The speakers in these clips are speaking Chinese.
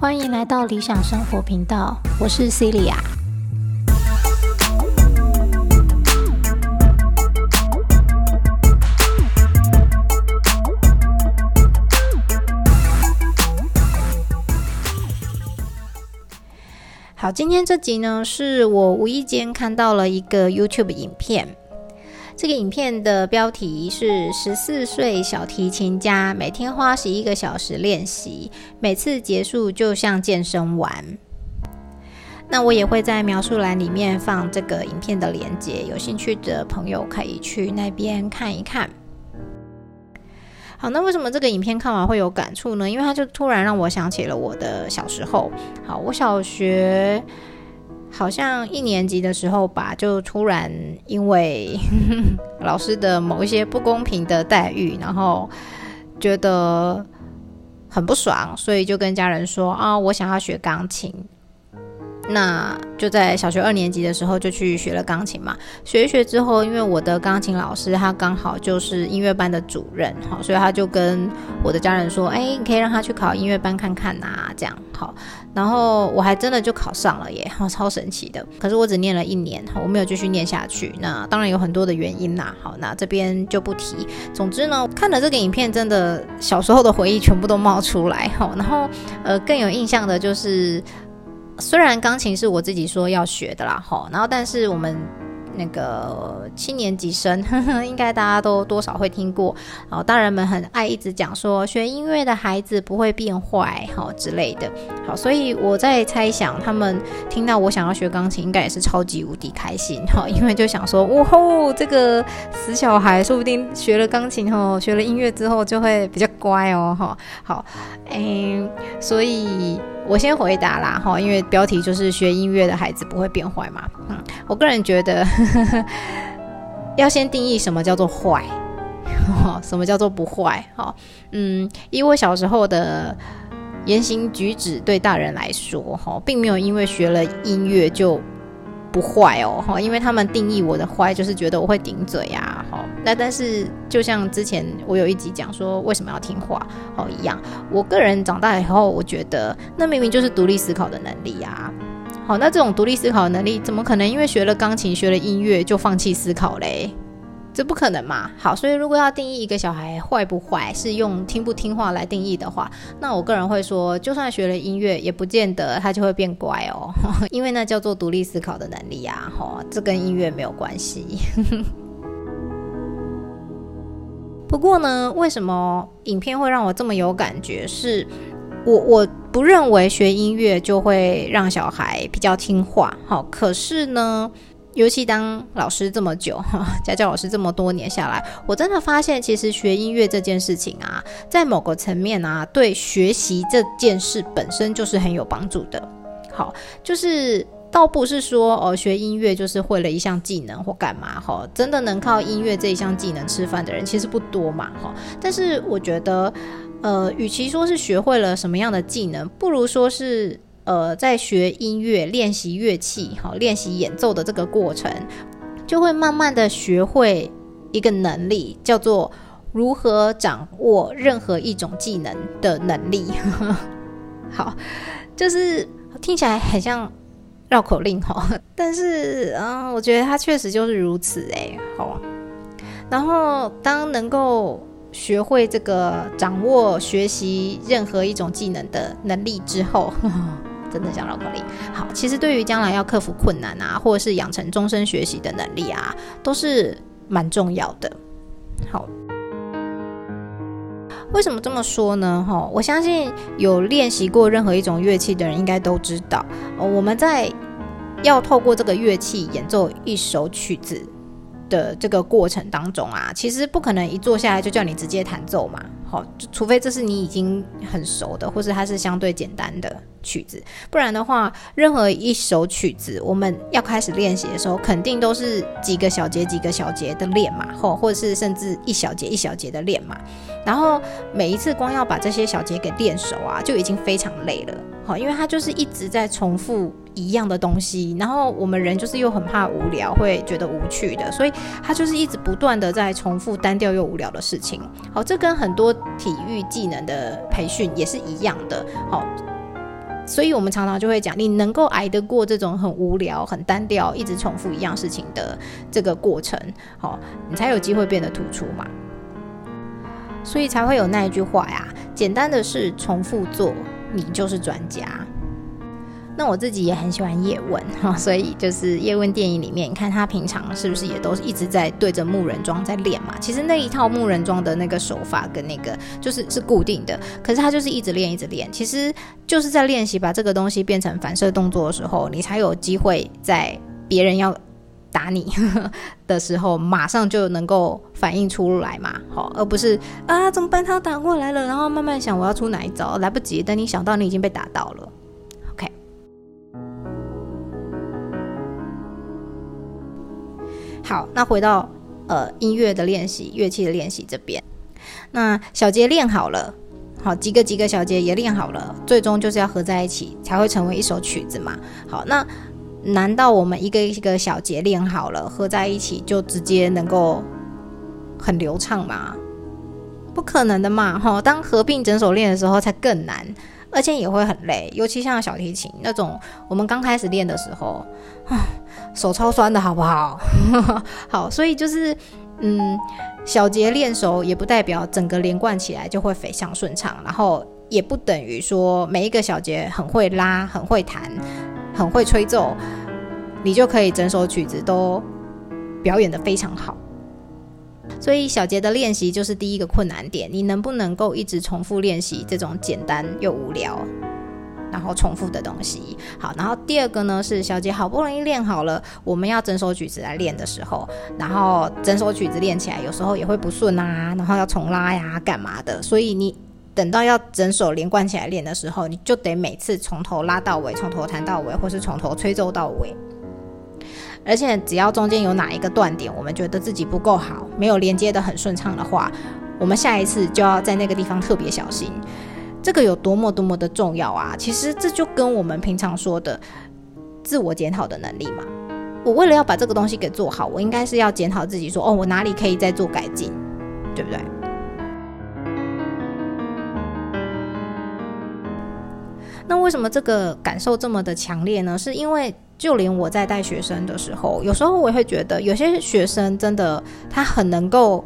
欢迎来到理想生活频道，我是 Celia。好，今天这集呢，是我无意间看到了一个 YouTube 影片。这个影片的标题是“十四岁小提琴家每天花十一个小时练习，每次结束就像健身完”。那我也会在描述栏里面放这个影片的链接，有兴趣的朋友可以去那边看一看。好，那为什么这个影片看完会有感触呢？因为它就突然让我想起了我的小时候。好，我小学。好像一年级的时候吧，就突然因为 老师的某一些不公平的待遇，然后觉得很不爽，所以就跟家人说啊，我想要学钢琴。那就在小学二年级的时候就去学了钢琴嘛，学一学之后，因为我的钢琴老师他刚好就是音乐班的主任，好，所以他就跟我的家人说，哎，你可以让他去考音乐班看看呐，这样好。然后我还真的就考上了耶，超神奇的。可是我只念了一年，我没有继续念下去。那当然有很多的原因啦，好，那这边就不提。总之呢，看了这个影片，真的小时候的回忆全部都冒出来，好，然后呃更有印象的就是。虽然钢琴是我自己说要学的啦，吼，然后但是我们那个七年级生，应该大家都多少会听过，然后大人们很爱一直讲说学音乐的孩子不会变坏，好之类的，好，所以我在猜想他们听到我想要学钢琴，应该也是超级无敌开心，哈，因为就想说，哇吼，这个死小孩，说不定学了钢琴后，学了音乐之后就会比较乖哦，哈，好，哎，所以。我先回答啦，哈，因为标题就是学音乐的孩子不会变坏嘛。嗯，我个人觉得 要先定义什么叫做坏，什么叫做不坏。哈，嗯，以我小时候的言行举止对大人来说，哈，并没有因为学了音乐就。不坏哦，哈，因为他们定义我的坏，就是觉得我会顶嘴呀，哈。那但是就像之前我有一集讲说为什么要听话好一样，我个人长大以后，我觉得那明明就是独立思考的能力啊。好，那这种独立思考的能力，怎么可能因为学了钢琴、学了音乐就放弃思考嘞？这不可能嘛？好，所以如果要定义一个小孩坏不坏，是用听不听话来定义的话，那我个人会说，就算学了音乐，也不见得他就会变乖哦，因为那叫做独立思考的能力呀，哈，这跟音乐没有关系。不过呢，为什么影片会让我这么有感觉？是我我不认为学音乐就会让小孩比较听话，好，可是呢。尤其当老师这么久，家教老师这么多年下来，我真的发现，其实学音乐这件事情啊，在某个层面啊，对学习这件事本身就是很有帮助的。好，就是倒不是说哦，学音乐就是会了一项技能或干嘛哈，真的能靠音乐这一项技能吃饭的人其实不多嘛哈。但是我觉得，呃，与其说是学会了什么样的技能，不如说是。呃，在学音乐、练习乐器、好练习演奏的这个过程，就会慢慢的学会一个能力，叫做如何掌握任何一种技能的能力。好，就是听起来很像绕口令哈，但是啊，我觉得它确实就是如此哎。好，然后当能够学会这个掌握学习任何一种技能的能力之后。真的像绕口令。好，其实对于将来要克服困难啊，或者是养成终身学习的能力啊，都是蛮重要的。好，为什么这么说呢？哈，我相信有练习过任何一种乐器的人，应该都知道，我们在要透过这个乐器演奏一首曲子的这个过程当中啊，其实不可能一坐下来就叫你直接弹奏嘛。哦，除非这是你已经很熟的，或是它是相对简单的。曲子，不然的话，任何一首曲子，我们要开始练习的时候，肯定都是几个小节、几个小节的练嘛，或或者是甚至一小节一小节的练嘛。然后每一次光要把这些小节给练熟啊，就已经非常累了。好，因为它就是一直在重复一样的东西，然后我们人就是又很怕无聊，会觉得无趣的，所以他就是一直不断的在重复单调又无聊的事情。好，这跟很多体育技能的培训也是一样的。好，所以我们常常就会讲，你能够挨得过这种很无聊、很单调、一直重复一样事情的这个过程，好，你才有机会变得突出嘛。所以才会有那一句话呀，简单的事重复做。你就是专家。那我自己也很喜欢叶问哈，所以就是叶问电影里面，你看他平常是不是也都一直在对着木人桩在练嘛？其实那一套木人桩的那个手法跟那个就是是固定的，可是他就是一直练一直练，其实就是在练习把这个东西变成反射动作的时候，你才有机会在别人要。打你 的时候，马上就能够反应出来嘛，好，而不是啊，怎么办？他打过来了，然后慢慢想我要出哪一招，来不及。等你想到，你已经被打到了。好，那回到呃音乐的练习，乐器的练习这边，那小节练好了，好几个几个小节也练好了，最终就是要合在一起才会成为一首曲子嘛。好，那。难道我们一个一个小节练好了，合在一起就直接能够很流畅吗？不可能的嘛！哈，当合并整首练的时候才更难，而且也会很累。尤其像小提琴那种，我们刚开始练的时候，啊手超酸的好不好？好，所以就是，嗯，小节练熟也不代表整个连贯起来就会非常顺畅，然后也不等于说每一个小节很会拉、很会弹。很会吹奏，你就可以整首曲子都表演的非常好。所以小节的练习就是第一个困难点，你能不能够一直重复练习这种简单又无聊，然后重复的东西？好，然后第二个呢是小姐好不容易练好了，我们要整首曲子来练的时候，然后整首曲子练起来有时候也会不顺啊，然后要重拉呀，干嘛的？所以你。等到要整首连贯起来练的时候，你就得每次从头拉到尾，从头弹到尾，或是从头吹奏到尾。而且只要中间有哪一个断点，我们觉得自己不够好，没有连接的很顺畅的话，我们下一次就要在那个地方特别小心。这个有多么多么的重要啊！其实这就跟我们平常说的自我检讨的能力嘛。我为了要把这个东西给做好，我应该是要检讨自己，说哦，我哪里可以再做改进，对不对？那为什么这个感受这么的强烈呢？是因为就连我在带学生的时候，有时候我也会觉得，有些学生真的他很能够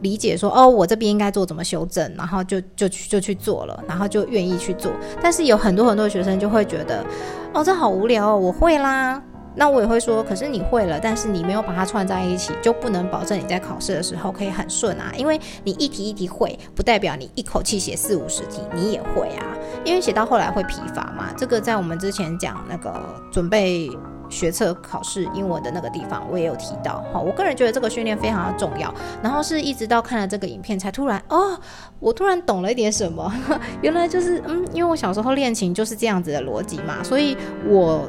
理解说，哦，我这边应该做怎么修正，然后就就去就去做了，然后就愿意去做。但是有很多很多学生就会觉得，哦，这好无聊，我会啦。那我也会说，可是你会了，但是你没有把它串在一起，就不能保证你在考试的时候可以很顺啊。因为你一题一题会，不代表你一口气写四五十题你也会啊。因为写到后来会疲乏嘛。这个在我们之前讲那个准备学测考试英文的那个地方，我也有提到。好，我个人觉得这个训练非常的重要。然后是一直到看了这个影片，才突然哦，我突然懂了一点什么。原来就是嗯，因为我小时候练琴就是这样子的逻辑嘛，所以我。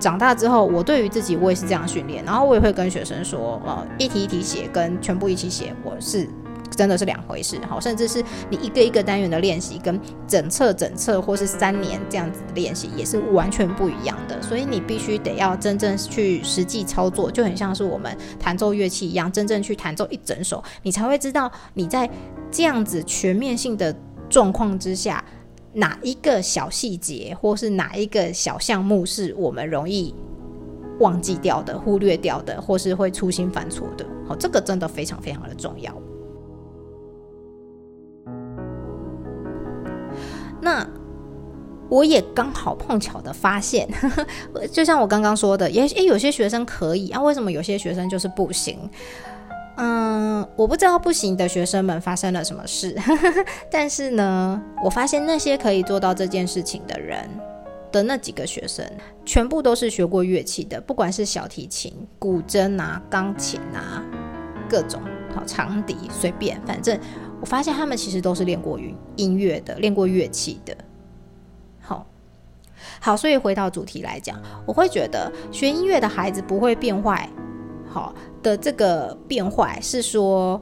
长大之后，我对于自己我也是这样训练，然后我也会跟学生说，呃，一题一题写跟全部一起写，我是真的是两回事，好，甚至是你一个一个单元的练习，跟整册整册或是三年这样子的练习也是完全不一样的，所以你必须得要真正去实际操作，就很像是我们弹奏乐器一样，真正去弹奏一整首，你才会知道你在这样子全面性的状况之下。哪一个小细节，或是哪一个小项目，是我们容易忘记掉的、忽略掉的，或是会粗心犯错的？好，这个真的非常非常的重要。那我也刚好碰巧的发现，就像我刚刚说的，也诶，有些学生可以啊，为什么有些学生就是不行？嗯，我不知道不行的学生们发生了什么事，但是呢，我发现那些可以做到这件事情的人的那几个学生，全部都是学过乐器的，不管是小提琴、古筝啊、钢琴啊，各种好长笛，随便，反正我发现他们其实都是练过音音乐的，练过乐器的。好，好，所以回到主题来讲，我会觉得学音乐的孩子不会变坏。好。的这个变坏是说，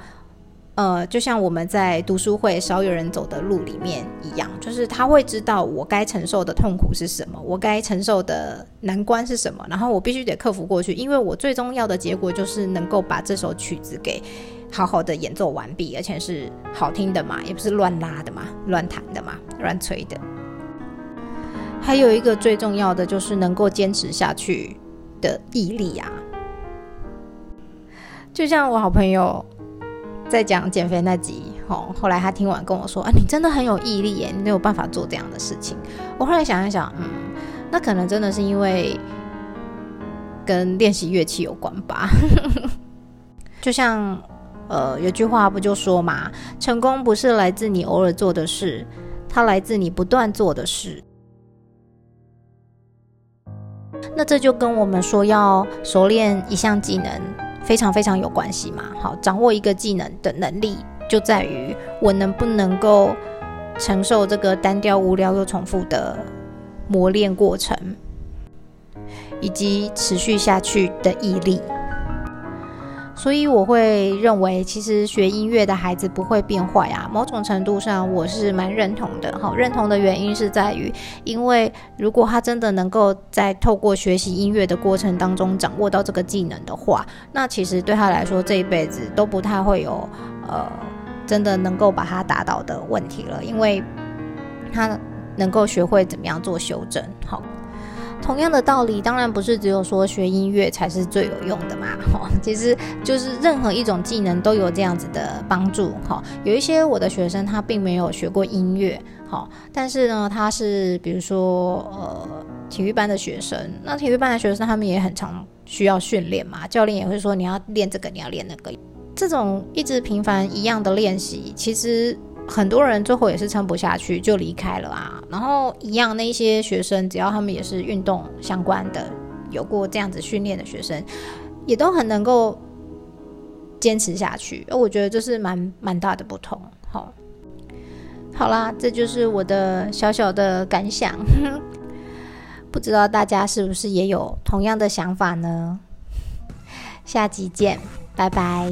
呃，就像我们在读书会少有人走的路里面一样，就是他会知道我该承受的痛苦是什么，我该承受的难关是什么，然后我必须得克服过去，因为我最终要的结果就是能够把这首曲子给好好的演奏完毕，而且是好听的嘛，也不是乱拉的嘛，乱弹的嘛，乱吹的。还有一个最重要的就是能够坚持下去的毅力啊，就像我好朋友。在讲减肥那集，吼，后来他听完跟我说：“啊，你真的很有毅力耶，你有办法做这样的事情。”我后来想一想，嗯，那可能真的是因为跟练习乐器有关吧。就像呃，有句话不就说嘛，成功不是来自你偶尔做的事，它来自你不断做的事。那这就跟我们说要熟练一项技能。非常非常有关系嘛，好，掌握一个技能的能力就在于我能不能够承受这个单调、无聊又重复的磨练过程，以及持续下去的毅力。所以我会认为，其实学音乐的孩子不会变坏啊。某种程度上，我是蛮认同的。好，认同的原因是在于，因为如果他真的能够在透过学习音乐的过程当中掌握到这个技能的话，那其实对他来说这一辈子都不太会有呃真的能够把它打倒的问题了，因为他能够学会怎么样做修正。好。同样的道理，当然不是只有说学音乐才是最有用的嘛。哈，其实就是任何一种技能都有这样子的帮助。哈，有一些我的学生他并没有学过音乐，好，但是呢，他是比如说呃体育班的学生，那体育班的学生他们也很常需要训练嘛，教练也会说你要练这个，你要练那个，这种一直频繁一样的练习，其实。很多人最后也是撑不下去就离开了啊。然后一样，那些学生只要他们也是运动相关的，有过这样子训练的学生，也都很能够坚持下去。我觉得这是蛮蛮大的不同。好，好啦，这就是我的小小的感想。不知道大家是不是也有同样的想法呢？下集见，拜拜。